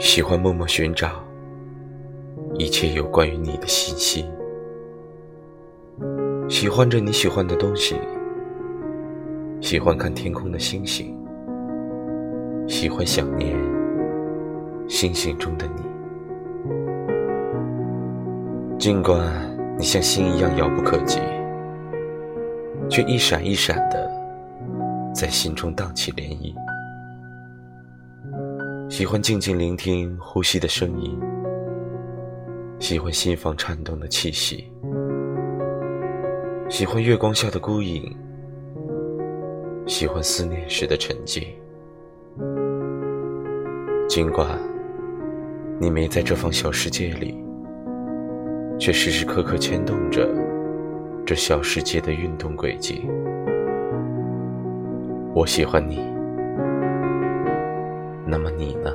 喜欢默默寻找一切有关于你的信息，喜欢着你喜欢的东西，喜欢看天空的星星，喜欢想念星星中的你。尽管你像星一样遥不可及，却一闪一闪的在心中荡起涟漪。喜欢静静聆听呼吸的声音，喜欢心房颤动的气息，喜欢月光下的孤影，喜欢思念时的沉寂。尽管你没在这方小世界里，却时时刻刻牵动着这小世界的运动轨迹。我喜欢你。na Manila.